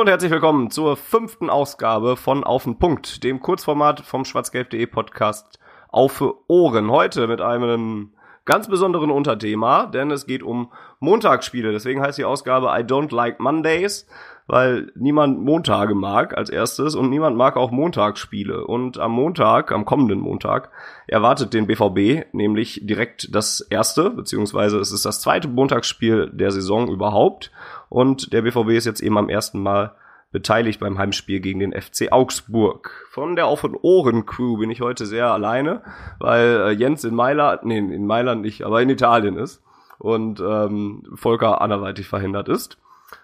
Und herzlich willkommen zur fünften Ausgabe von Auf den Punkt, dem Kurzformat vom schwarzgelb.de Podcast Auf Ohren. Heute mit einem ganz besonderen Unterthema, denn es geht um Montagsspiele. Deswegen heißt die Ausgabe I don't like Mondays, weil niemand Montage mag als erstes und niemand mag auch Montagsspiele. Und am Montag, am kommenden Montag, erwartet den BVB nämlich direkt das erste, beziehungsweise es ist das zweite Montagsspiel der Saison überhaupt. Und der BVB ist jetzt eben am ersten Mal beteiligt beim Heimspiel gegen den FC Augsburg. Von der Auf- und Ohren-Crew bin ich heute sehr alleine, weil äh, Jens in Mailand, nee, in Mailand nicht, aber in Italien ist und ähm, Volker anderweitig verhindert ist.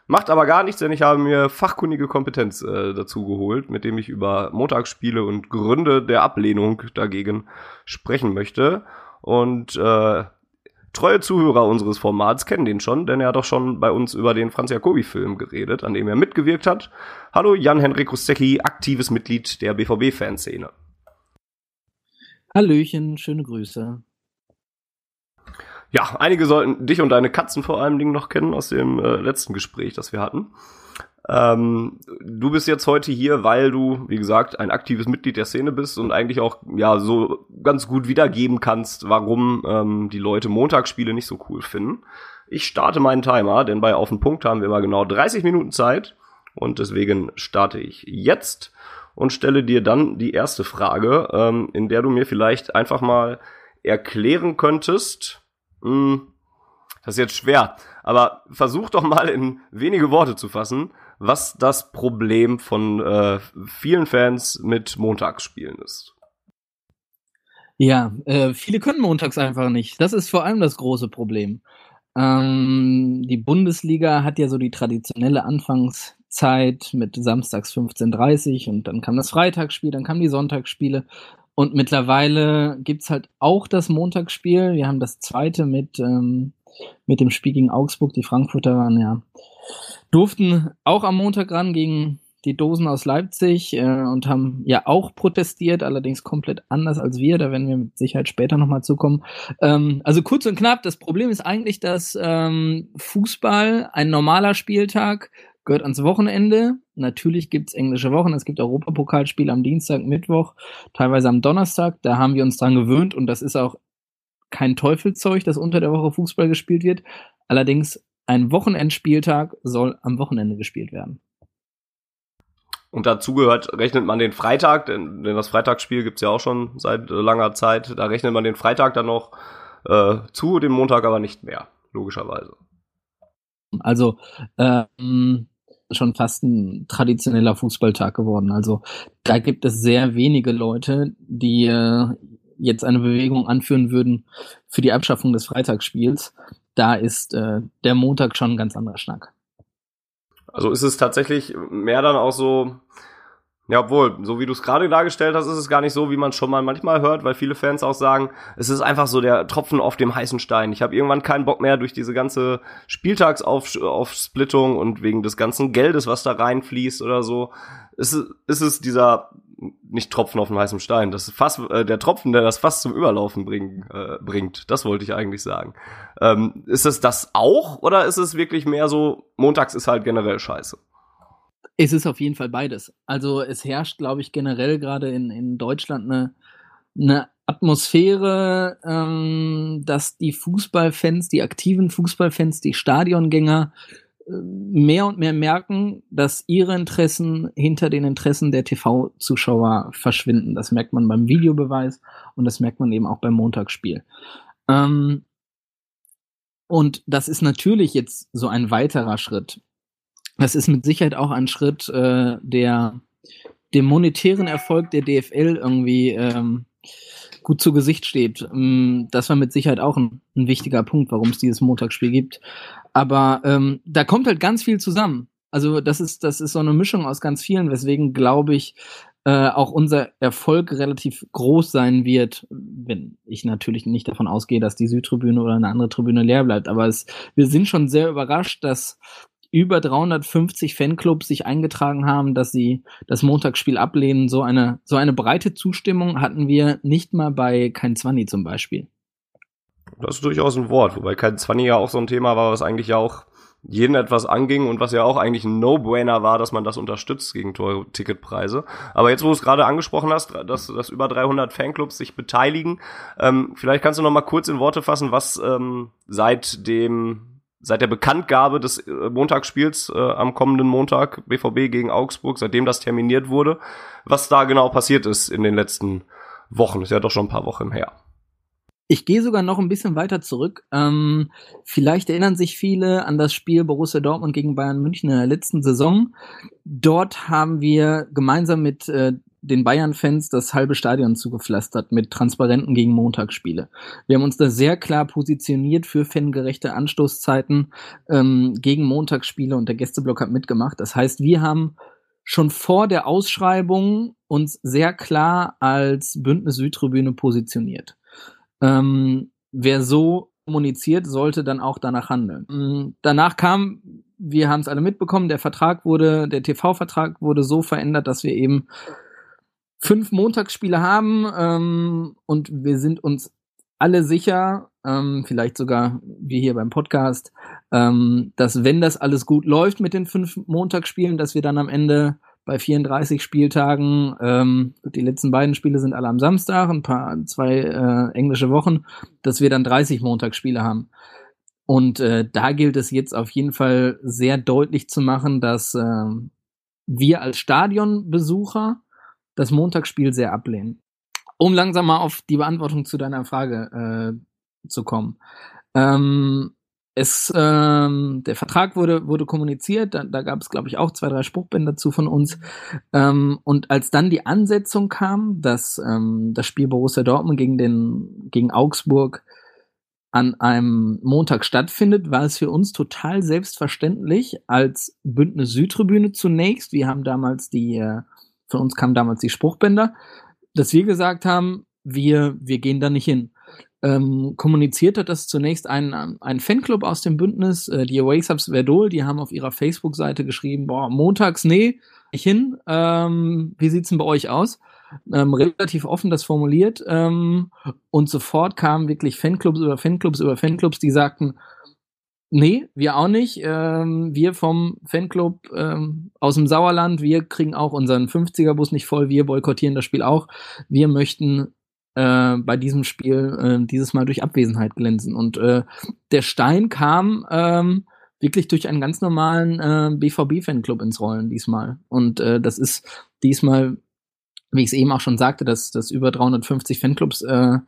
Macht aber gar nichts, denn ich habe mir fachkundige Kompetenz äh, dazu geholt, mit dem ich über Montagsspiele und Gründe der Ablehnung dagegen sprechen möchte. Und äh, treue Zuhörer unseres Formats kennen den schon, denn er hat doch schon bei uns über den Franz Jacobi-Film geredet, an dem er mitgewirkt hat. Hallo Jan-Henrik Rustecki, aktives Mitglied der BVB-Fanszene. Hallöchen, schöne Grüße. Ja, einige sollten dich und deine Katzen vor allem Dingen noch kennen aus dem äh, letzten Gespräch, das wir hatten. Ähm, du bist jetzt heute hier, weil du, wie gesagt, ein aktives Mitglied der Szene bist und eigentlich auch ja so ganz gut wiedergeben kannst, warum ähm, die Leute Montagsspiele nicht so cool finden. Ich starte meinen Timer, denn bei Auf den Punkt haben wir immer genau 30 Minuten Zeit und deswegen starte ich jetzt und stelle dir dann die erste Frage, ähm, in der du mir vielleicht einfach mal erklären könntest, hm, das ist jetzt schwer, aber versuch doch mal in wenige Worte zu fassen, was das Problem von äh, vielen Fans mit Montagsspielen ist. Ja, äh, viele können montags einfach nicht. Das ist vor allem das große Problem. Ähm, die Bundesliga hat ja so die traditionelle Anfangszeit mit samstags 15.30 und dann kam das Freitagsspiel, dann kamen die Sonntagsspiele und mittlerweile gibt's halt auch das Montagsspiel. Wir haben das zweite mit, ähm, mit dem Spiel gegen Augsburg. Die Frankfurter waren ja durften auch am Montag ran gegen die Dosen aus Leipzig äh, und haben ja auch protestiert, allerdings komplett anders als wir. Da werden wir mit Sicherheit später nochmal zukommen. Ähm, also kurz und knapp, das Problem ist eigentlich, dass ähm, Fußball, ein normaler Spieltag, gehört ans Wochenende. Natürlich gibt's englische Wochen, es gibt Europapokalspiele am Dienstag, Mittwoch, teilweise am Donnerstag. Da haben wir uns dran gewöhnt und das ist auch kein Teufelzeug, dass unter der Woche Fußball gespielt wird. Allerdings ein Wochenendspieltag soll am Wochenende gespielt werden. Und dazu gehört, rechnet man den Freitag, denn, denn das Freitagsspiel gibt's ja auch schon seit äh, langer Zeit, da rechnet man den Freitag dann noch äh, zu, den Montag aber nicht mehr, logischerweise. Also ähm, schon fast ein traditioneller Fußballtag geworden. Also da gibt es sehr wenige Leute, die äh, jetzt eine Bewegung anführen würden für die Abschaffung des Freitagsspiels da ist äh, der Montag schon ein ganz anderer Schnack. Also ist es tatsächlich mehr dann auch so, ja, obwohl, so wie du es gerade dargestellt hast, ist es gar nicht so, wie man schon mal manchmal hört, weil viele Fans auch sagen, es ist einfach so der Tropfen auf dem heißen Stein. Ich habe irgendwann keinen Bock mehr durch diese ganze Spieltagsaufsplittung und wegen des ganzen Geldes, was da reinfließt oder so. Ist, ist es dieser nicht Tropfen auf dem heißen Stein, das Fass, äh, der Tropfen, der das Fass zum Überlaufen bring, äh, bringt. Das wollte ich eigentlich sagen. Ähm, ist es das auch oder ist es wirklich mehr so, montags ist halt generell scheiße? Es ist auf jeden Fall beides. Also es herrscht, glaube ich, generell gerade in, in Deutschland eine, eine Atmosphäre, ähm, dass die Fußballfans, die aktiven Fußballfans, die Stadiongänger mehr und mehr merken, dass ihre Interessen hinter den Interessen der TV-Zuschauer verschwinden. Das merkt man beim Videobeweis und das merkt man eben auch beim Montagsspiel. Ähm, und das ist natürlich jetzt so ein weiterer Schritt. Das ist mit Sicherheit auch ein Schritt, äh, der dem monetären Erfolg der DFL irgendwie ähm, gut zu Gesicht steht. Ähm, das war mit Sicherheit auch ein, ein wichtiger Punkt, warum es dieses Montagsspiel gibt. Aber ähm, da kommt halt ganz viel zusammen. Also das ist, das ist so eine Mischung aus ganz vielen, weswegen glaube ich, äh, auch unser Erfolg relativ groß sein wird, wenn ich natürlich nicht davon ausgehe, dass die Südtribüne oder eine andere Tribüne leer bleibt. Aber es, wir sind schon sehr überrascht, dass über 350 Fanclubs sich eingetragen haben, dass sie das Montagsspiel ablehnen. So eine, so eine breite Zustimmung hatten wir nicht mal bei Kein Zwanni zum Beispiel. Das ist durchaus ein Wort, wobei Kein Zwanni ja auch so ein Thema war, was eigentlich ja auch jeden etwas anging und was ja auch eigentlich ein No-Brainer war, dass man das unterstützt gegen teure Ticketpreise. Aber jetzt, wo du es gerade angesprochen hast, dass, dass über 300 Fanclubs sich beteiligen, ähm, vielleicht kannst du noch mal kurz in Worte fassen, was ähm, seit dem seit der Bekanntgabe des äh, Montagsspiels äh, am kommenden Montag BVB gegen Augsburg, seitdem das terminiert wurde, was da genau passiert ist in den letzten Wochen, ist ja doch schon ein paar Wochen her. Ich gehe sogar noch ein bisschen weiter zurück. Ähm, vielleicht erinnern sich viele an das Spiel Borussia Dortmund gegen Bayern München in der letzten Saison. Dort haben wir gemeinsam mit äh, den Bayern-Fans das halbe Stadion zugepflastert mit Transparenten gegen Montagsspiele. Wir haben uns da sehr klar positioniert für fangerechte Anstoßzeiten ähm, gegen Montagsspiele und der Gästeblock hat mitgemacht. Das heißt, wir haben schon vor der Ausschreibung uns sehr klar als Bündnis Südtribüne positioniert. Ähm, wer so kommuniziert, sollte dann auch danach handeln. Mhm. Danach kam, wir haben es alle mitbekommen, der Vertrag wurde, der TV-Vertrag wurde so verändert, dass wir eben fünf Montagsspiele haben ähm, und wir sind uns alle sicher, ähm, vielleicht sogar wie hier beim Podcast, ähm, dass wenn das alles gut läuft mit den fünf Montagsspielen, dass wir dann am Ende bei 34 Spieltagen. Ähm, die letzten beiden Spiele sind alle am Samstag, ein paar, zwei äh, englische Wochen, dass wir dann 30 Montagsspiele haben. Und äh, da gilt es jetzt auf jeden Fall sehr deutlich zu machen, dass äh, wir als Stadionbesucher das Montagsspiel sehr ablehnen. Um langsam mal auf die Beantwortung zu deiner Frage äh, zu kommen. Ähm, es, ähm, der Vertrag wurde, wurde kommuniziert, da, da gab es, glaube ich, auch zwei, drei Spruchbänder dazu von uns. Ähm, und als dann die Ansetzung kam, dass ähm, das Spiel Borussia Dortmund gegen, den, gegen Augsburg an einem Montag stattfindet, war es für uns total selbstverständlich als Bündnis Südtribüne zunächst. Wir haben damals die, äh, von uns kamen damals die Spruchbänder, dass wir gesagt haben, wir, wir gehen da nicht hin ähm, kommuniziert hat das zunächst ein, ein Fanclub aus dem Bündnis, äh, die Away Subs Verdol, die haben auf ihrer Facebook-Seite geschrieben, boah, montags, nee, nicht hin, ähm, wie sieht's denn bei euch aus? Ähm, relativ offen das formuliert ähm, und sofort kamen wirklich Fanclubs über Fanclubs über Fanclubs, die sagten, nee, wir auch nicht, ähm, wir vom Fanclub ähm, aus dem Sauerland, wir kriegen auch unseren 50er-Bus nicht voll, wir boykottieren das Spiel auch, wir möchten äh, bei diesem Spiel äh, dieses Mal durch Abwesenheit glänzen. Und äh, der Stein kam ähm, wirklich durch einen ganz normalen äh, BVB-Fanclub ins Rollen diesmal. Und äh, das ist diesmal, wie ich es eben auch schon sagte, dass, dass über 350 Fanclubs äh,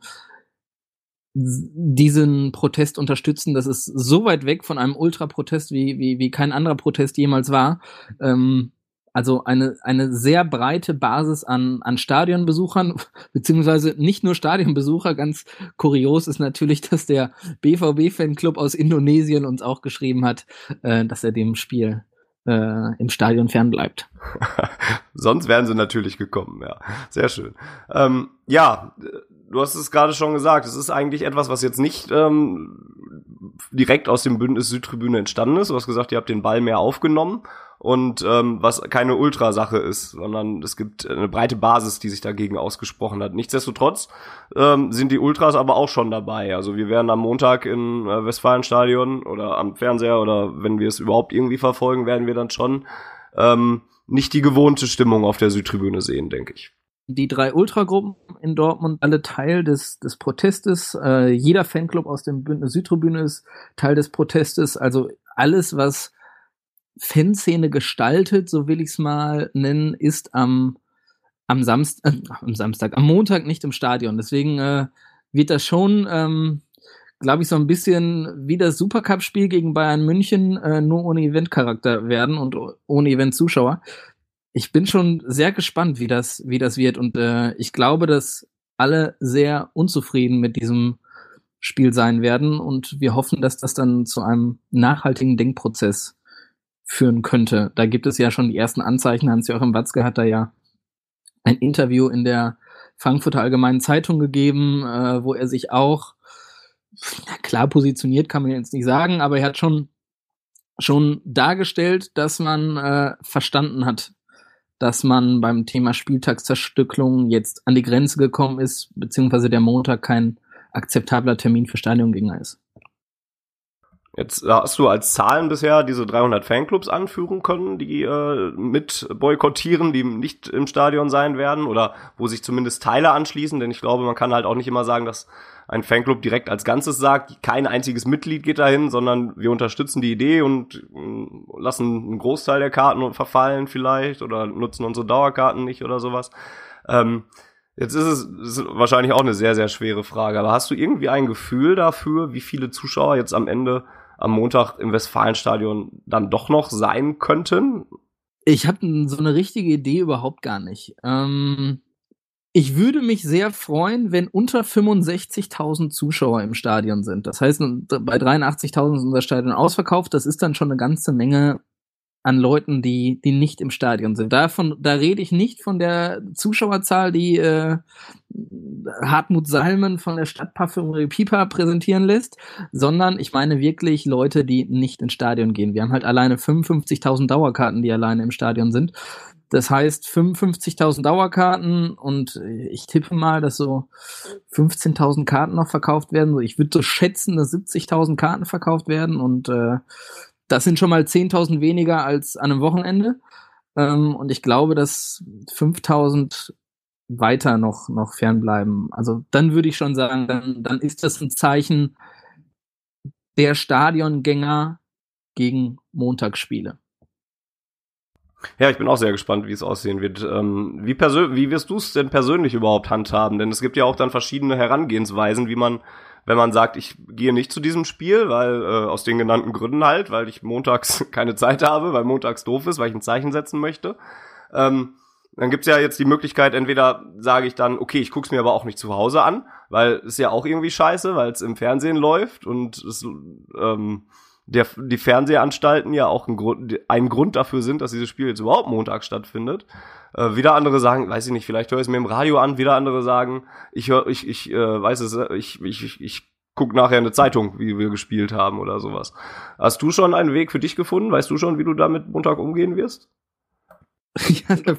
diesen Protest unterstützen. Das ist so weit weg von einem Ultra-Protest, wie, wie, wie kein anderer Protest jemals war. Ähm, also eine, eine sehr breite Basis an, an Stadionbesuchern, beziehungsweise nicht nur Stadionbesucher. Ganz kurios ist natürlich, dass der BVB-Fanclub aus Indonesien uns auch geschrieben hat, äh, dass er dem Spiel äh, im Stadion fernbleibt. Sonst wären sie natürlich gekommen, ja. Sehr schön. Ähm, ja, du hast es gerade schon gesagt, es ist eigentlich etwas, was jetzt nicht ähm, direkt aus dem Bündnis Südtribüne entstanden ist. Du hast gesagt, ihr habt den Ball mehr aufgenommen und ähm, was keine Ultrasache ist, sondern es gibt eine breite Basis, die sich dagegen ausgesprochen hat. Nichtsdestotrotz ähm, sind die Ultras aber auch schon dabei. Also wir werden am Montag im äh, Westfalenstadion oder am Fernseher oder wenn wir es überhaupt irgendwie verfolgen, werden wir dann schon ähm, nicht die gewohnte Stimmung auf der Südtribüne sehen, denke ich die drei Ultragruppen in Dortmund alle Teil des, des Protestes. Äh, jeder Fanclub aus dem Bündnis Südtribüne ist Teil des Protestes. Also alles, was Fanszene gestaltet, so will ich es mal nennen, ist am, am, Samst äh, am Samstag, am Montag nicht im Stadion. Deswegen äh, wird das schon, ähm, glaube ich, so ein bisschen wie das Supercup-Spiel gegen Bayern München, äh, nur ohne Eventcharakter werden und ohne Event-Zuschauer. Ich bin schon sehr gespannt, wie das, wie das wird. Und äh, ich glaube, dass alle sehr unzufrieden mit diesem Spiel sein werden und wir hoffen, dass das dann zu einem nachhaltigen Denkprozess führen könnte. Da gibt es ja schon die ersten Anzeichen. Hans-Joachim Watzke hat da ja ein Interview in der Frankfurter Allgemeinen Zeitung gegeben, äh, wo er sich auch klar positioniert, kann man jetzt nicht sagen, aber er hat schon schon dargestellt, dass man äh, verstanden hat, dass man beim Thema Spieltagszerstückelung jetzt an die Grenze gekommen ist, beziehungsweise der Montag kein akzeptabler Termin für Stadiongänger ist. Jetzt hast du als Zahlen bisher diese 300 Fanclubs anführen können, die äh, mit boykottieren, die nicht im Stadion sein werden oder wo sich zumindest Teile anschließen, denn ich glaube, man kann halt auch nicht immer sagen, dass ein Fanclub direkt als Ganzes sagt, kein einziges Mitglied geht dahin, sondern wir unterstützen die Idee und äh, lassen einen Großteil der Karten verfallen vielleicht oder nutzen unsere Dauerkarten nicht oder sowas. Ähm, Jetzt ist es ist wahrscheinlich auch eine sehr, sehr schwere Frage, aber hast du irgendwie ein Gefühl dafür, wie viele Zuschauer jetzt am Ende am Montag im Westfalenstadion dann doch noch sein könnten? Ich habe so eine richtige Idee überhaupt gar nicht. Ähm, ich würde mich sehr freuen, wenn unter 65.000 Zuschauer im Stadion sind. Das heißt, bei 83.000 ist unser Stadion ausverkauft. Das ist dann schon eine ganze Menge an Leuten, die, die nicht im Stadion sind. Davon, da rede ich nicht von der Zuschauerzahl, die äh, Hartmut Salmen von der Stadtparfümerie Pipa präsentieren lässt, sondern ich meine wirklich Leute, die nicht ins Stadion gehen. Wir haben halt alleine 55.000 Dauerkarten, die alleine im Stadion sind. Das heißt 55.000 Dauerkarten und ich tippe mal, dass so 15.000 Karten noch verkauft werden. Ich würde so schätzen, dass 70.000 Karten verkauft werden und äh, das sind schon mal 10.000 weniger als an einem Wochenende. Ähm, und ich glaube, dass 5.000 weiter noch, noch fernbleiben. Also dann würde ich schon sagen, dann, dann ist das ein Zeichen der Stadiongänger gegen Montagsspiele. Ja, ich bin auch sehr gespannt, wie es aussehen wird. Ähm, wie, wie wirst du es denn persönlich überhaupt handhaben? Denn es gibt ja auch dann verschiedene Herangehensweisen, wie man wenn man sagt, ich gehe nicht zu diesem Spiel, weil äh, aus den genannten Gründen halt, weil ich montags keine Zeit habe, weil montags doof ist, weil ich ein Zeichen setzen möchte. Ähm, dann gibt's ja jetzt die Möglichkeit, entweder sage ich dann, okay, ich guck's mir aber auch nicht zu Hause an, weil es ja auch irgendwie scheiße, weil es im Fernsehen läuft und es, ähm, der, die Fernsehanstalten ja auch ein Grund, ein Grund dafür sind, dass dieses Spiel jetzt überhaupt Montag stattfindet. Äh, wieder andere sagen, weiß ich nicht, vielleicht höre ich es mir im Radio an, wieder andere sagen, ich höre, ich, ich äh, weiß es, ich, ich, ich, ich guck nachher eine Zeitung, wie wir gespielt haben oder sowas. Hast du schon einen Weg für dich gefunden? Weißt du schon, wie du damit Montag umgehen wirst? ja, da,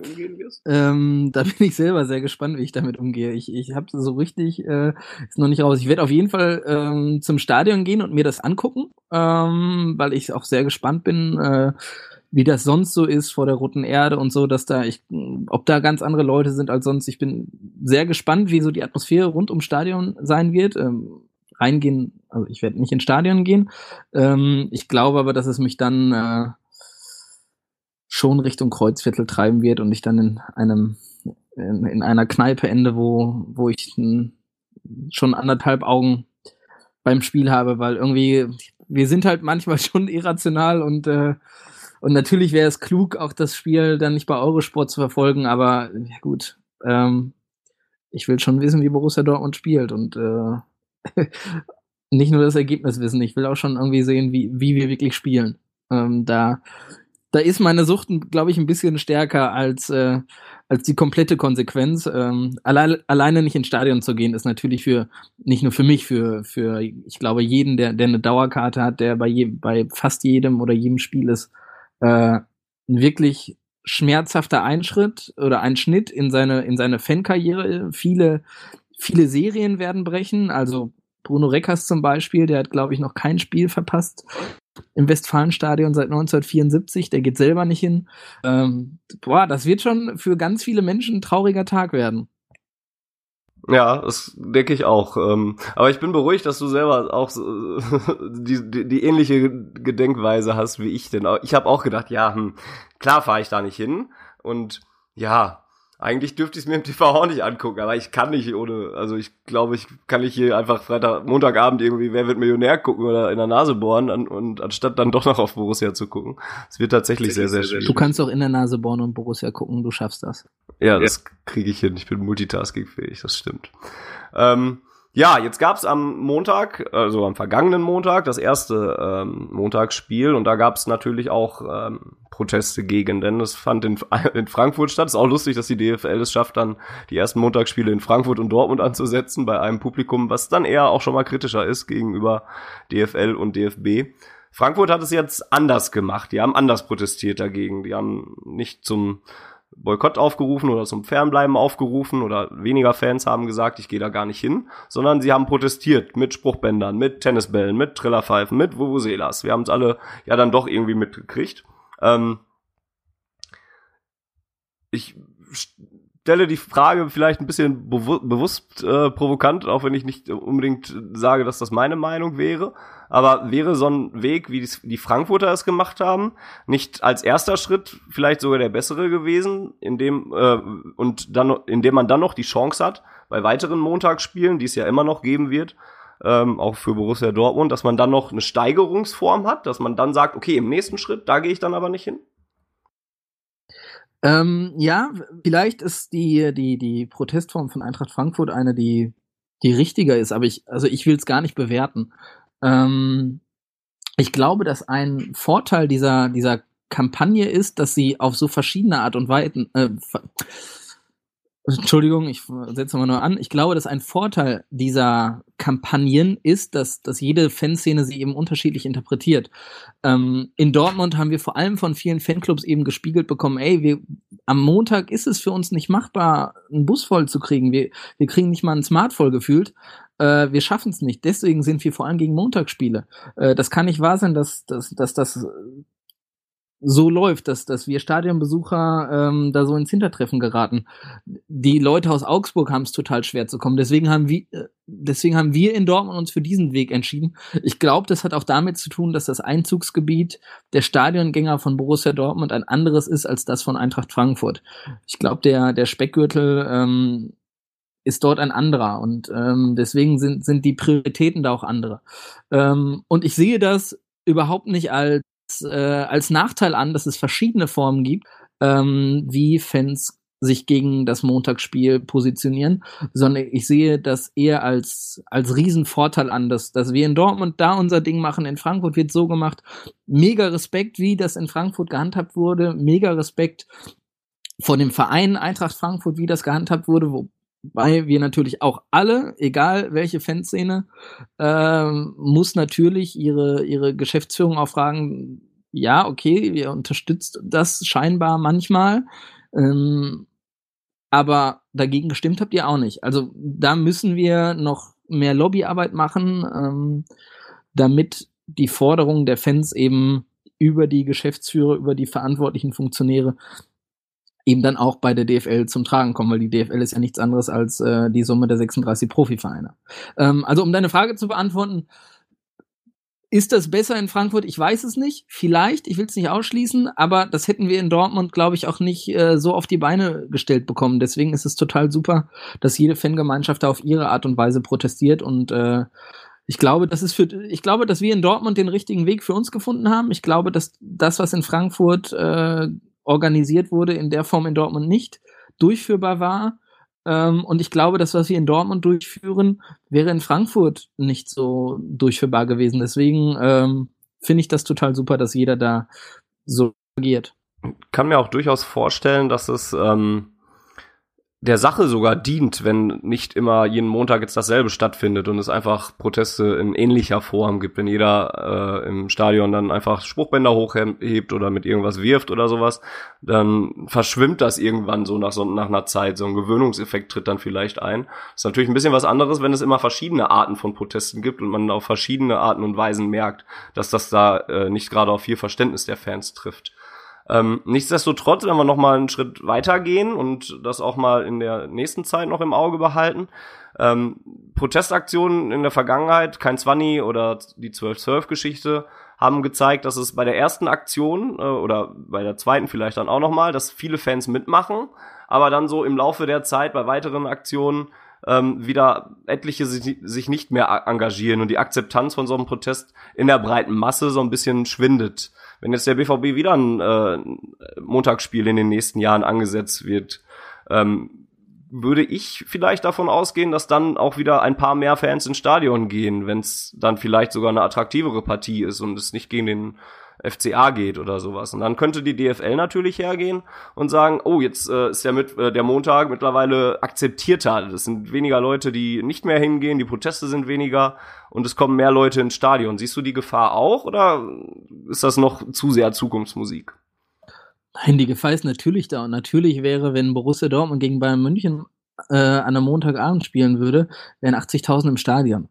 ähm, da bin ich selber sehr gespannt, wie ich damit umgehe. Ich, ich habe so richtig, äh, ist noch nicht raus. Ich werde auf jeden Fall ähm, zum Stadion gehen und mir das angucken, ähm, weil ich auch sehr gespannt bin, äh, wie das sonst so ist vor der roten Erde und so, dass da ich, ob da ganz andere Leute sind als sonst. Ich bin sehr gespannt, wie so die Atmosphäre rund ums Stadion sein wird. Ähm, reingehen, also ich werde nicht ins Stadion gehen. Ähm, ich glaube aber, dass es mich dann äh, schon Richtung Kreuzviertel treiben wird und ich dann in einem in, in einer Kneipe ende, wo wo ich n, schon anderthalb Augen beim Spiel habe, weil irgendwie wir sind halt manchmal schon irrational und äh, und natürlich wäre es klug, auch das Spiel dann nicht bei Eurosport zu verfolgen, aber ja gut, ähm, ich will schon wissen, wie Borussia Dortmund spielt und äh, nicht nur das Ergebnis wissen, ich will auch schon irgendwie sehen, wie, wie wir wirklich spielen. Ähm, da, da ist meine Sucht, glaube ich, ein bisschen stärker als, äh, als die komplette Konsequenz. Ähm, allein, alleine nicht ins Stadion zu gehen, ist natürlich für, nicht nur für mich, für, für ich glaube, jeden, der, der eine Dauerkarte hat, der bei, je, bei fast jedem oder jedem Spiel ist, äh, ein wirklich schmerzhafter Einschritt oder Einschnitt in seine, in seine Fankarriere. Viele, viele Serien werden brechen. Also Bruno Reckers zum Beispiel, der hat, glaube ich, noch kein Spiel verpasst im Westfalenstadion seit 1974. Der geht selber nicht hin. Ähm, boah, das wird schon für ganz viele Menschen ein trauriger Tag werden. Ja, das denke ich auch. Ähm, aber ich bin beruhigt, dass du selber auch die, die, die ähnliche Gedenkweise hast wie ich. Denn ich habe auch gedacht, ja, hm, klar fahre ich da nicht hin. Und ja, Eigentlich dürfte ich es mir im TV auch nicht angucken, aber ich kann nicht ohne, also ich glaube, ich kann nicht hier einfach Freitag, Montagabend irgendwie Wer wird Millionär gucken oder in der Nase bohren und, und anstatt dann doch noch auf Borussia zu gucken. Es wird tatsächlich sehr, sehr schwierig. Du kannst auch in der Nase bohren und Borussia gucken, du schaffst das. Ja, das kriege ich hin. Ich bin multitaskingfähig, das stimmt. Ähm, ja, jetzt gab's am Montag, also am vergangenen Montag, das erste ähm, Montagsspiel und da gab's natürlich auch ähm, Proteste gegen, denn es fand in, in Frankfurt statt. Ist auch lustig, dass die DFL es schafft, dann die ersten Montagsspiele in Frankfurt und Dortmund anzusetzen bei einem Publikum, was dann eher auch schon mal kritischer ist gegenüber DFL und DFB. Frankfurt hat es jetzt anders gemacht. Die haben anders protestiert dagegen. Die haben nicht zum Boykott aufgerufen oder zum Fernbleiben aufgerufen oder weniger Fans haben gesagt, ich gehe da gar nicht hin, sondern sie haben protestiert mit Spruchbändern, mit Tennisbällen, mit Trillerpfeifen, mit Vuvuzelas. Wir haben es alle ja dann doch irgendwie mitgekriegt. Ähm ich stelle die Frage vielleicht ein bisschen bewu bewusst äh, provokant, auch wenn ich nicht unbedingt sage, dass das meine Meinung wäre. Aber wäre so ein Weg, wie die Frankfurter es gemacht haben, nicht als erster Schritt vielleicht sogar der bessere gewesen, in dem äh, und dann, indem man dann noch die Chance hat, bei weiteren Montagsspielen, die es ja immer noch geben wird, ähm, auch für Borussia Dortmund, dass man dann noch eine Steigerungsform hat, dass man dann sagt, okay, im nächsten Schritt, da gehe ich dann aber nicht hin? Ähm, ja, vielleicht ist die, die, die Protestform von Eintracht Frankfurt eine, die, die richtiger ist, aber ich, also ich will es gar nicht bewerten. Ähm, ich glaube, dass ein Vorteil dieser, dieser Kampagne ist, dass sie auf so verschiedene Art und Weise, äh, Entschuldigung, ich setze mal nur an. Ich glaube, dass ein Vorteil dieser Kampagnen ist, dass, dass jede Fanszene sie eben unterschiedlich interpretiert. Ähm, in Dortmund haben wir vor allem von vielen Fanclubs eben gespiegelt bekommen, ey, wir, am Montag ist es für uns nicht machbar, einen Bus voll zu kriegen. Wir, wir kriegen nicht mal ein Smart voll gefühlt. Äh, wir schaffen es nicht. Deswegen sind wir vor allem gegen Montagsspiele. Äh, das kann nicht wahr sein, dass, dass, dass das so läuft, dass, dass wir Stadionbesucher ähm, da so ins Hintertreffen geraten. Die Leute aus Augsburg haben es total schwer zu kommen. Deswegen haben wir, äh, deswegen haben wir in Dortmund uns für diesen Weg entschieden. Ich glaube, das hat auch damit zu tun, dass das Einzugsgebiet der Stadiongänger von Borussia Dortmund ein anderes ist als das von Eintracht Frankfurt. Ich glaube, der, der Speckgürtel ähm, ist dort ein anderer und ähm, deswegen sind, sind die Prioritäten da auch andere. Ähm, und ich sehe das überhaupt nicht als äh, als Nachteil an, dass es verschiedene Formen gibt, ähm, wie Fans sich gegen das Montagsspiel positionieren, sondern ich sehe das eher als, als Riesenvorteil an, dass, dass wir in Dortmund da unser Ding machen, in Frankfurt wird so gemacht. Mega Respekt, wie das in Frankfurt gehandhabt wurde, mega Respekt vor dem Verein Eintracht Frankfurt, wie das gehandhabt wurde, wo, weil wir natürlich auch alle, egal welche Fanszene, ähm, muss natürlich ihre, ihre Geschäftsführung auch fragen, ja, okay, ihr unterstützt das scheinbar manchmal, ähm, aber dagegen gestimmt habt ihr auch nicht. Also da müssen wir noch mehr Lobbyarbeit machen, ähm, damit die Forderungen der Fans eben über die Geschäftsführer, über die verantwortlichen Funktionäre eben dann auch bei der DFL zum Tragen kommen, weil die DFL ist ja nichts anderes als äh, die Summe der 36 Profivereine. Ähm, also um deine Frage zu beantworten, ist das besser in Frankfurt? Ich weiß es nicht. Vielleicht, ich will es nicht ausschließen, aber das hätten wir in Dortmund, glaube ich, auch nicht äh, so auf die Beine gestellt bekommen. Deswegen ist es total super, dass jede Fangemeinschaft da auf ihre Art und Weise protestiert und äh, ich glaube, das ist für, ich glaube, dass wir in Dortmund den richtigen Weg für uns gefunden haben. Ich glaube, dass das, was in Frankfurt äh, organisiert wurde, in der Form in Dortmund nicht durchführbar war. Ähm, und ich glaube, das, was wir in Dortmund durchführen, wäre in Frankfurt nicht so durchführbar gewesen. Deswegen ähm, finde ich das total super, dass jeder da so agiert. Kann mir auch durchaus vorstellen, dass es ähm, der Sache sogar dient, wenn nicht immer jeden Montag jetzt dasselbe stattfindet und es einfach Proteste in ähnlicher Form gibt, wenn jeder äh, im Stadion dann einfach Spruchbänder hochhebt oder mit irgendwas wirft oder sowas, dann verschwimmt das irgendwann so nach, so nach einer Zeit, so ein Gewöhnungseffekt tritt dann vielleicht ein. Ist natürlich ein bisschen was anderes, wenn es immer verschiedene Arten von Protesten gibt und man auf verschiedene Arten und Weisen merkt, dass das da äh, nicht gerade auf viel Verständnis der Fans trifft. Ähm, nichtsdestotrotz, wenn wir noch mal einen Schritt weitergehen und das auch mal in der nächsten Zeit noch im Auge behalten, ähm, Protestaktionen in der Vergangenheit, kein Zwanni oder die 12-12-Geschichte, haben gezeigt, dass es bei der ersten Aktion äh, oder bei der zweiten vielleicht dann auch noch mal, dass viele Fans mitmachen, aber dann so im Laufe der Zeit bei weiteren Aktionen ähm, wieder etliche sich, sich nicht mehr engagieren und die Akzeptanz von so einem Protest in der breiten Masse so ein bisschen schwindet. Wenn jetzt der BVB wieder ein äh, Montagsspiel in den nächsten Jahren angesetzt wird, ähm, würde ich vielleicht davon ausgehen, dass dann auch wieder ein paar mehr Fans ins Stadion gehen, wenn es dann vielleicht sogar eine attraktivere Partie ist und es nicht gegen den FCA geht oder sowas. Und dann könnte die DFL natürlich hergehen und sagen, oh, jetzt äh, ist der, mit, äh, der Montag mittlerweile akzeptierter. Das sind weniger Leute, die nicht mehr hingehen, die Proteste sind weniger und es kommen mehr Leute ins Stadion. Siehst du die Gefahr auch oder ist das noch zu sehr Zukunftsmusik? Nein, die Gefahr ist natürlich da. Und natürlich wäre, wenn Borussia Dortmund gegen Bayern München äh, an einem Montagabend spielen würde, wären 80.000 im Stadion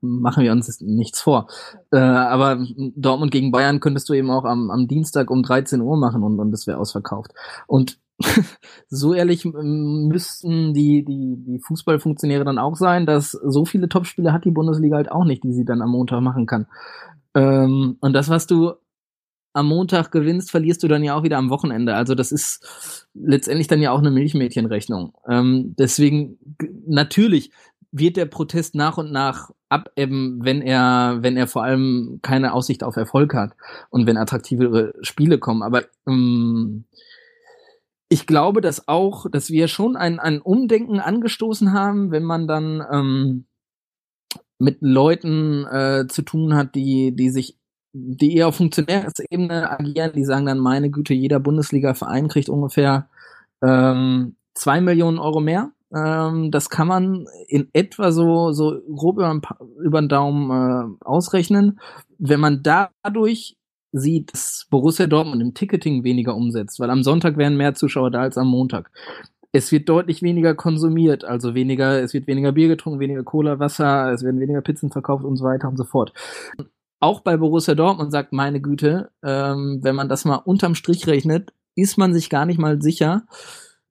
machen wir uns nichts vor. Äh, aber Dortmund gegen Bayern könntest du eben auch am, am Dienstag um 13 Uhr machen und, und das wäre ausverkauft. Und so ehrlich müssten die, die, die Fußballfunktionäre dann auch sein, dass so viele Topspiele hat die Bundesliga halt auch nicht, die sie dann am Montag machen kann. Ähm, und das, was du am Montag gewinnst, verlierst du dann ja auch wieder am Wochenende. Also das ist letztendlich dann ja auch eine Milchmädchenrechnung. Ähm, deswegen natürlich wird der Protest nach und nach abebben, wenn er, wenn er vor allem keine Aussicht auf Erfolg hat und wenn attraktivere Spiele kommen. Aber ähm, ich glaube, dass auch, dass wir schon ein, ein Umdenken angestoßen haben, wenn man dann ähm, mit Leuten äh, zu tun hat, die, die sich, die eher auf Funktionärsebene agieren, die sagen dann, meine Güte, jeder Bundesliga-Verein kriegt ungefähr ähm, zwei Millionen Euro mehr ähm, das kann man in etwa so, so grob über, über den Daumen äh, ausrechnen. Wenn man dadurch sieht, dass Borussia Dortmund im Ticketing weniger umsetzt, weil am Sonntag wären mehr Zuschauer da als am Montag. Es wird deutlich weniger konsumiert, also weniger, es wird weniger Bier getrunken, weniger Cola, Wasser, es werden weniger Pizzen verkauft und so weiter und so fort. Auch bei Borussia Dortmund sagt, meine Güte, ähm, wenn man das mal unterm Strich rechnet, ist man sich gar nicht mal sicher,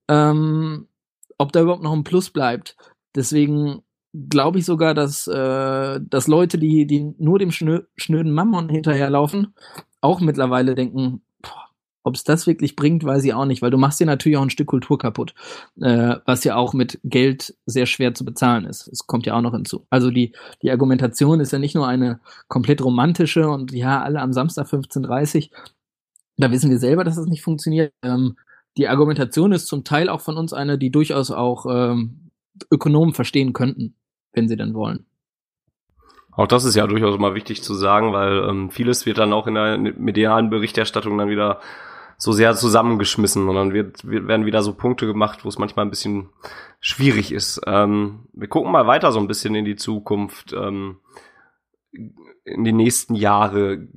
ähm, ob da überhaupt noch ein Plus bleibt. Deswegen glaube ich sogar, dass, äh, dass Leute, die, die nur dem schnö schnöden Mammon hinterherlaufen, auch mittlerweile denken, ob es das wirklich bringt, weiß ich auch nicht, weil du machst dir natürlich auch ein Stück Kultur kaputt, äh, was ja auch mit Geld sehr schwer zu bezahlen ist. Es kommt ja auch noch hinzu. Also die, die Argumentation ist ja nicht nur eine komplett romantische und ja, alle am Samstag 15.30 da wissen wir selber, dass das nicht funktioniert. Ähm, die Argumentation ist zum Teil auch von uns eine, die durchaus auch ähm, Ökonomen verstehen könnten, wenn sie denn wollen. Auch das ist ja durchaus mal wichtig zu sagen, weil ähm, vieles wird dann auch in der medialen Berichterstattung dann wieder so sehr zusammengeschmissen und dann wird, werden wieder so Punkte gemacht, wo es manchmal ein bisschen schwierig ist. Ähm, wir gucken mal weiter so ein bisschen in die Zukunft. Ähm, in die nächsten Jahre.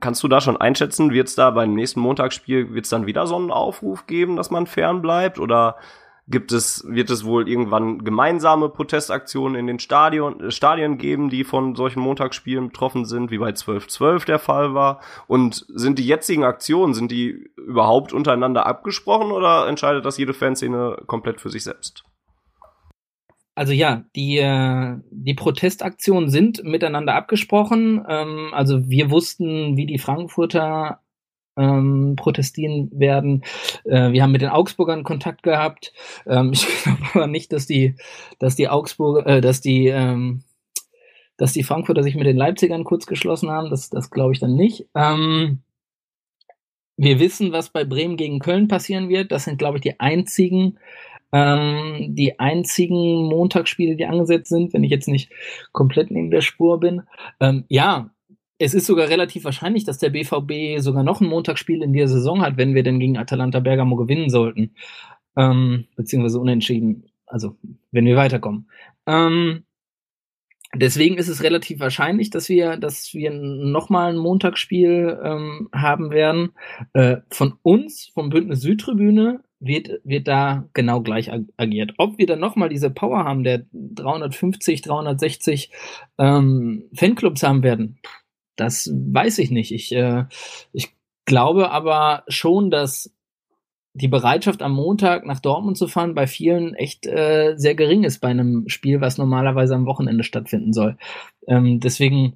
Kannst du da schon einschätzen, wird es da beim nächsten Montagsspiel, wird es dann wieder so einen Aufruf geben, dass man fern bleibt? Oder gibt es, wird es wohl irgendwann gemeinsame Protestaktionen in den Stadion, äh, Stadien geben, die von solchen Montagsspielen betroffen sind, wie bei 12.12 der Fall war? Und sind die jetzigen Aktionen, sind die überhaupt untereinander abgesprochen oder entscheidet das jede Fanszene komplett für sich selbst? Also ja, die, äh, die Protestaktionen sind miteinander abgesprochen. Ähm, also wir wussten, wie die Frankfurter ähm, protestieren werden. Äh, wir haben mit den Augsburgern Kontakt gehabt. Ähm, ich glaube aber nicht, dass die, dass die Augsburger, äh, dass die, ähm, dass die Frankfurter sich mit den Leipzigern kurz geschlossen haben. Das, das glaube ich dann nicht. Ähm, wir wissen, was bei Bremen gegen Köln passieren wird. Das sind, glaube ich, die einzigen ähm, die einzigen Montagsspiele, die angesetzt sind, wenn ich jetzt nicht komplett neben der Spur bin. Ähm, ja, es ist sogar relativ wahrscheinlich, dass der BVB sogar noch ein Montagsspiel in der Saison hat, wenn wir denn gegen Atalanta Bergamo gewinnen sollten. Ähm, beziehungsweise unentschieden. Also, wenn wir weiterkommen. Ähm, deswegen ist es relativ wahrscheinlich, dass wir, dass wir nochmal ein Montagsspiel ähm, haben werden. Äh, von uns, vom Bündnis Südtribüne, wird, wird da genau gleich agiert. Ob wir dann nochmal diese Power haben, der 350, 360 ähm, Fanclubs haben werden, das weiß ich nicht. Ich, äh, ich glaube aber schon, dass die Bereitschaft am Montag nach Dortmund zu fahren bei vielen echt äh, sehr gering ist bei einem Spiel, was normalerweise am Wochenende stattfinden soll. Ähm, deswegen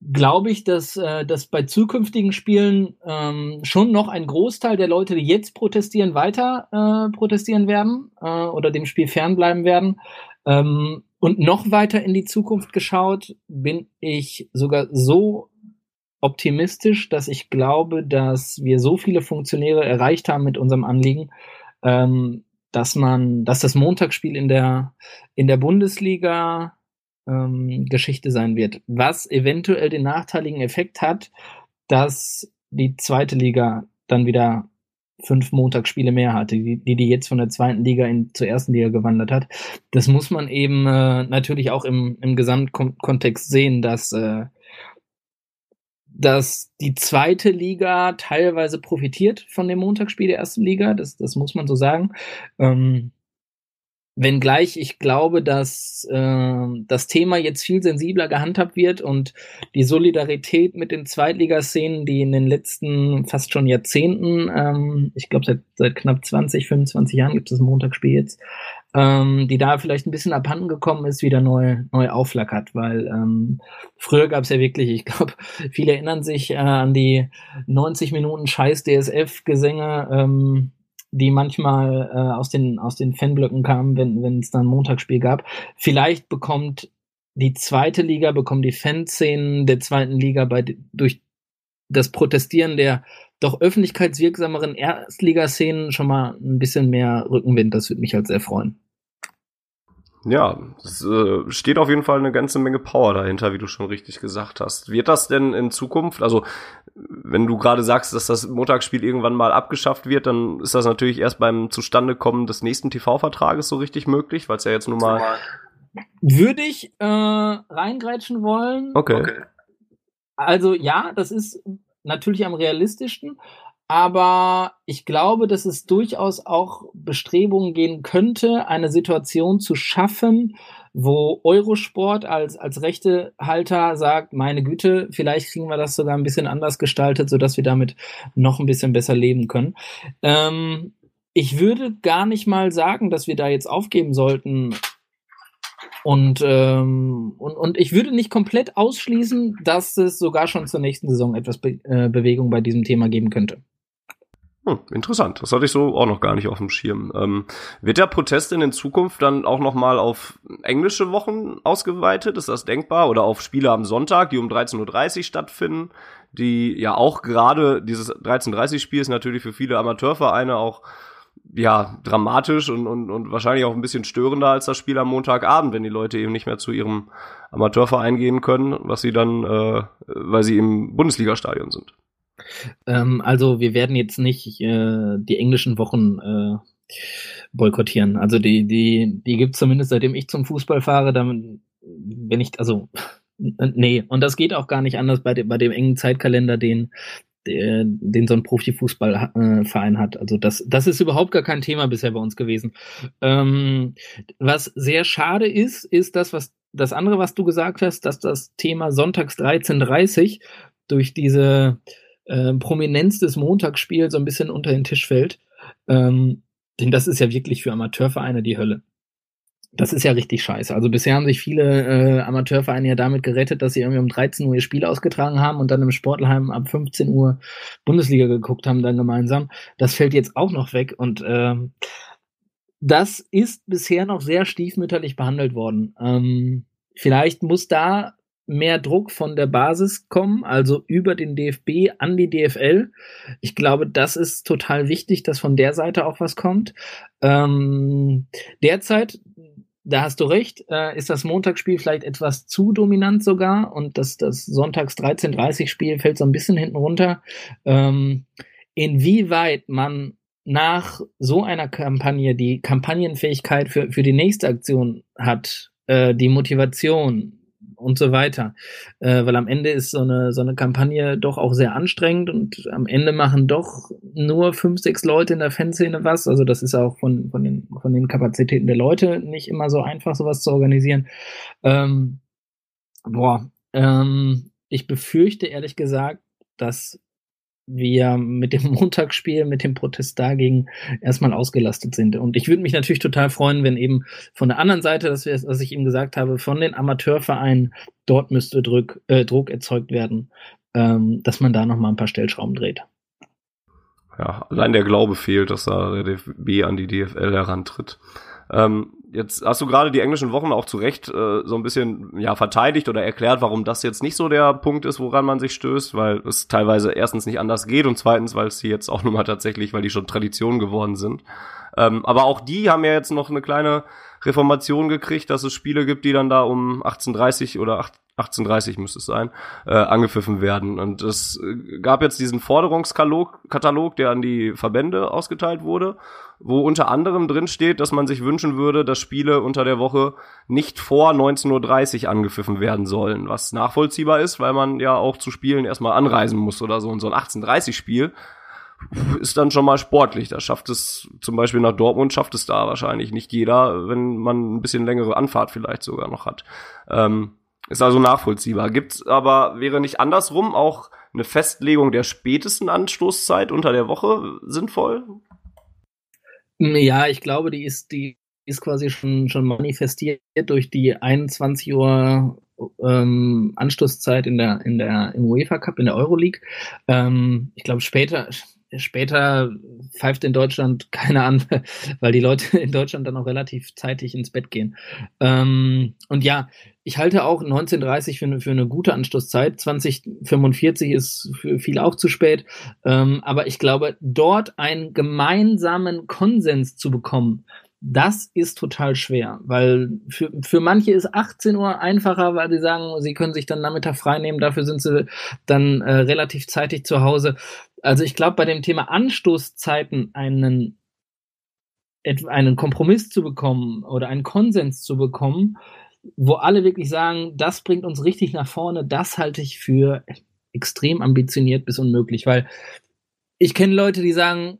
glaube ich, dass, äh, dass bei zukünftigen Spielen ähm, schon noch ein Großteil der Leute, die jetzt protestieren, weiter äh, protestieren werden äh, oder dem Spiel fernbleiben werden. Ähm, und noch weiter in die Zukunft geschaut, bin ich sogar so optimistisch, dass ich glaube, dass wir so viele Funktionäre erreicht haben mit unserem Anliegen, ähm, dass man, dass das Montagsspiel in der in der Bundesliga ähm, Geschichte sein wird. Was eventuell den nachteiligen Effekt hat, dass die zweite Liga dann wieder fünf Montagsspiele mehr hatte, die, die, jetzt von der zweiten Liga in, zur ersten Liga gewandert hat. Das muss man eben äh, natürlich auch im, im Gesamtkontext sehen, dass, äh, dass die zweite Liga teilweise profitiert von dem Montagsspiel der ersten Liga. Das, das muss man so sagen. Ähm, Wenngleich ich glaube, dass äh, das Thema jetzt viel sensibler gehandhabt wird und die Solidarität mit den Zweitligaszenen, die in den letzten fast schon Jahrzehnten, ähm, ich glaube seit, seit knapp 20, 25 Jahren gibt es das Montagsspiel jetzt, ähm, die da vielleicht ein bisschen abhanden gekommen ist, wieder neu, neu aufflackert, weil ähm, früher gab es ja wirklich, ich glaube, viele erinnern sich äh, an die 90 Minuten Scheiß DSF-Gesänge, ähm, die manchmal äh, aus den aus den Fanblöcken kamen, wenn es dann Montagsspiel gab. Vielleicht bekommt die zweite Liga, bekommen die Fanszenen der zweiten Liga bei durch das Protestieren der doch öffentlichkeitswirksameren Erstligaszenen schon mal ein bisschen mehr Rückenwind. Das würde mich halt sehr freuen. Ja, es äh, steht auf jeden Fall eine ganze Menge Power dahinter, wie du schon richtig gesagt hast. Wird das denn in Zukunft, also wenn du gerade sagst, dass das Montagsspiel irgendwann mal abgeschafft wird, dann ist das natürlich erst beim Zustandekommen des nächsten TV-Vertrages so richtig möglich, weil es ja jetzt nun mal. Würde ich äh, reingrätschen wollen. Okay. okay. Also ja, das ist natürlich am realistischsten, aber ich glaube, dass es durchaus auch Bestrebungen gehen könnte, eine Situation zu schaffen, wo Eurosport als, als Rechtehalter sagt, meine Güte, vielleicht kriegen wir das sogar ein bisschen anders gestaltet, sodass wir damit noch ein bisschen besser leben können. Ähm, ich würde gar nicht mal sagen, dass wir da jetzt aufgeben sollten. Und, ähm, und, und ich würde nicht komplett ausschließen, dass es sogar schon zur nächsten Saison etwas Be äh, Bewegung bei diesem Thema geben könnte. Hm, interessant. Das hatte ich so auch noch gar nicht auf dem Schirm. Ähm, wird der Protest in den Zukunft dann auch noch mal auf englische Wochen ausgeweitet? Ist das denkbar? Oder auf Spiele am Sonntag, die um 13.30 Uhr stattfinden? Die ja auch gerade dieses 13.30-Spiel ist natürlich für viele Amateurvereine auch ja dramatisch und, und, und wahrscheinlich auch ein bisschen störender als das Spiel am Montagabend, wenn die Leute eben nicht mehr zu ihrem Amateurverein gehen können, was sie dann, äh, weil sie im Bundesligastadion sind. Ähm, also wir werden jetzt nicht äh, die englischen Wochen äh, boykottieren. Also die, die, die gibt zumindest seitdem ich zum Fußball fahre, dann wenn ich, also nee, und das geht auch gar nicht anders bei dem, bei dem engen Zeitkalender, den, den so ein Profifußballverein hat. Also das, das ist überhaupt gar kein Thema bisher bei uns gewesen. Ähm, was sehr schade ist, ist das, was das andere, was du gesagt hast, dass das Thema Sonntags 13.30 durch diese äh, Prominenz des Montagsspiels so ein bisschen unter den Tisch fällt. Ähm, denn das ist ja wirklich für Amateurvereine die Hölle. Das ist ja richtig scheiße. Also bisher haben sich viele äh, Amateurvereine ja damit gerettet, dass sie irgendwie um 13 Uhr ihr Spiel ausgetragen haben und dann im Sportlerheim ab 15 Uhr Bundesliga geguckt haben, dann gemeinsam. Das fällt jetzt auch noch weg und ähm, das ist bisher noch sehr stiefmütterlich behandelt worden. Ähm, vielleicht muss da mehr Druck von der Basis kommen, also über den DFB an die DFL. Ich glaube, das ist total wichtig, dass von der Seite auch was kommt. Ähm, derzeit, da hast du recht, äh, ist das Montagsspiel vielleicht etwas zu dominant sogar und das, das Sonntags 13.30 Spiel fällt so ein bisschen hinten runter. Ähm, inwieweit man nach so einer Kampagne die Kampagnenfähigkeit für, für die nächste Aktion hat, äh, die Motivation, und so weiter. Äh, weil am Ende ist so eine, so eine Kampagne doch auch sehr anstrengend und am Ende machen doch nur fünf, sechs Leute in der Fanszene was. Also das ist auch von, von, den, von den Kapazitäten der Leute nicht immer so einfach, sowas zu organisieren. Ähm, boah, ähm, ich befürchte ehrlich gesagt, dass wir mit dem Montagsspiel, mit dem Protest dagegen erstmal ausgelastet sind. Und ich würde mich natürlich total freuen, wenn eben von der anderen Seite, das wir, was ich eben gesagt habe, von den Amateurvereinen, dort müsste Druck, äh, Druck erzeugt werden, ähm, dass man da nochmal ein paar Stellschrauben dreht. Ja, allein der Glaube fehlt, dass da der DFB an die DFL herantritt. Ähm, jetzt hast du gerade die englischen Wochen auch zu Recht äh, so ein bisschen ja verteidigt oder erklärt, warum das jetzt nicht so der Punkt ist, woran man sich stößt, weil es teilweise erstens nicht anders geht und zweitens, weil es die jetzt auch nun mal tatsächlich, weil die schon Tradition geworden sind. Ähm, aber auch die haben ja jetzt noch eine kleine Reformation gekriegt, dass es Spiele gibt, die dann da um 18.30 oder 8, 1830 müsste es sein, äh, angepfiffen werden. Und es äh, gab jetzt diesen Forderungskatalog, Katalog, der an die Verbände ausgeteilt wurde, wo unter anderem drin steht, dass man sich wünschen würde, dass Spiele unter der Woche nicht vor 19.30 Uhr angepfiffen werden sollen, was nachvollziehbar ist, weil man ja auch zu Spielen erstmal anreisen muss oder so. Und so ein 1830 Spiel ist dann schon mal sportlich. Da schafft es zum Beispiel nach Dortmund, schafft es da wahrscheinlich nicht jeder, wenn man ein bisschen längere Anfahrt vielleicht sogar noch hat. Ähm, ist also nachvollziehbar. Gibt's aber, wäre nicht andersrum auch eine Festlegung der spätesten Anstoßzeit unter der Woche sinnvoll? Ja, ich glaube, die ist, die ist quasi schon, schon manifestiert durch die 21 Uhr ähm, Anstoßzeit in der, in der, im UEFA Cup, in der Euroleague. Ähm, ich glaube, später, später pfeift in Deutschland keiner an, weil die Leute in Deutschland dann auch relativ zeitig ins Bett gehen. Ähm, und ja, ich halte auch 1930 für eine, für eine gute Anstoßzeit. 2045 ist für viele auch zu spät. Ähm, aber ich glaube, dort einen gemeinsamen Konsens zu bekommen, das ist total schwer, weil für, für manche ist 18 Uhr einfacher, weil sie sagen, sie können sich dann Nachmittag frei nehmen, dafür sind sie dann äh, relativ zeitig zu Hause. Also ich glaube, bei dem Thema Anstoßzeiten einen, einen Kompromiss zu bekommen oder einen Konsens zu bekommen, wo alle wirklich sagen, das bringt uns richtig nach vorne, das halte ich für extrem ambitioniert bis unmöglich, weil ich kenne Leute, die sagen,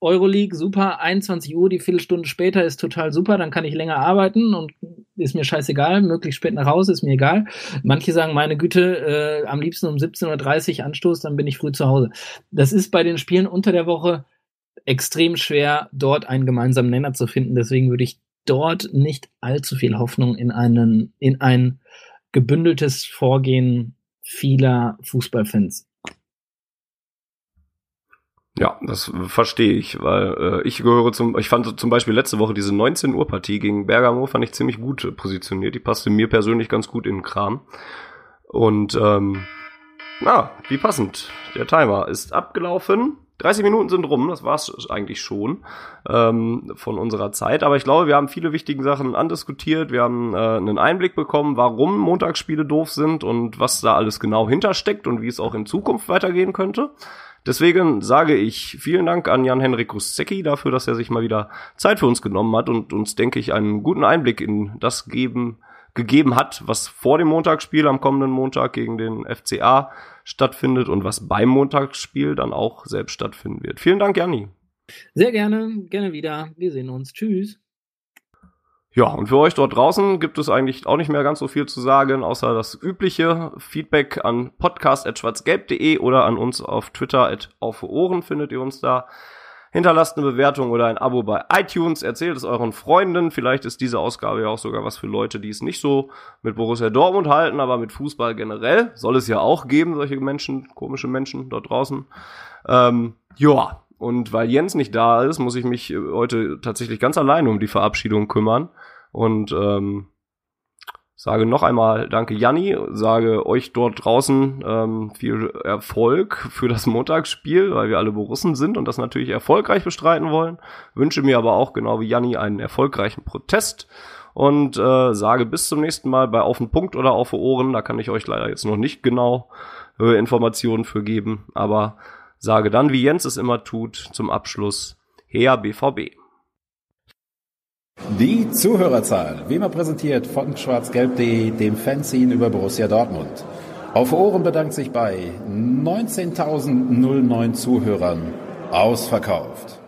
Euroleague, super, 21 Uhr, die Viertelstunde später ist total super, dann kann ich länger arbeiten und ist mir scheißegal, möglichst spät nach Hause, ist mir egal. Manche sagen, meine Güte, äh, am liebsten um 17.30 Uhr Anstoß, dann bin ich früh zu Hause. Das ist bei den Spielen unter der Woche extrem schwer, dort einen gemeinsamen Nenner zu finden. Deswegen würde ich dort nicht allzu viel Hoffnung in einen, in ein gebündeltes Vorgehen vieler Fußballfans ja, das verstehe ich, weil äh, ich gehöre zum, ich fand zum Beispiel letzte Woche diese 19 Uhr Partie gegen Bergamo fand ich ziemlich gut positioniert. Die passte mir persönlich ganz gut in den Kram. Und ähm, na, wie passend. Der Timer ist abgelaufen. 30 Minuten sind rum, das war's eigentlich schon ähm, von unserer Zeit. Aber ich glaube, wir haben viele wichtige Sachen andiskutiert. Wir haben äh, einen Einblick bekommen, warum Montagsspiele doof sind und was da alles genau hintersteckt und wie es auch in Zukunft weitergehen könnte. Deswegen sage ich vielen Dank an Jan-Henrik Russecki dafür, dass er sich mal wieder Zeit für uns genommen hat und uns, denke ich, einen guten Einblick in das geben, gegeben hat, was vor dem Montagsspiel am kommenden Montag gegen den FCA stattfindet und was beim Montagsspiel dann auch selbst stattfinden wird. Vielen Dank, Janni. Sehr gerne, gerne wieder. Wir sehen uns. Tschüss. Ja, und für euch dort draußen gibt es eigentlich auch nicht mehr ganz so viel zu sagen, außer das übliche Feedback an podcast.schwarzgelb.de oder an uns auf Twitter auf Ohren findet ihr uns da. Hinterlasst eine Bewertung oder ein Abo bei iTunes, erzählt es euren Freunden. Vielleicht ist diese Ausgabe ja auch sogar was für Leute, die es nicht so mit Borussia Dortmund halten, aber mit Fußball generell. Soll es ja auch geben, solche Menschen, komische Menschen dort draußen. Ähm, ja, und weil Jens nicht da ist, muss ich mich heute tatsächlich ganz alleine um die Verabschiedung kümmern. Und ähm, sage noch einmal Danke, Janni. Sage euch dort draußen ähm, viel Erfolg für das Montagsspiel, weil wir alle Borussen sind und das natürlich erfolgreich bestreiten wollen. Wünsche mir aber auch genau wie Janni einen erfolgreichen Protest und äh, sage bis zum nächsten Mal bei Auf den Punkt oder Auf Ohren. Da kann ich euch leider jetzt noch nicht genau äh, Informationen für geben, aber sage dann, wie Jens es immer tut, zum Abschluss, her BVB. Die Zuhörerzahl, wie immer präsentiert von schwarzgelb.de, dem Fanzine über Borussia Dortmund. Auf Ohren bedankt sich bei 19.009 Zuhörern ausverkauft.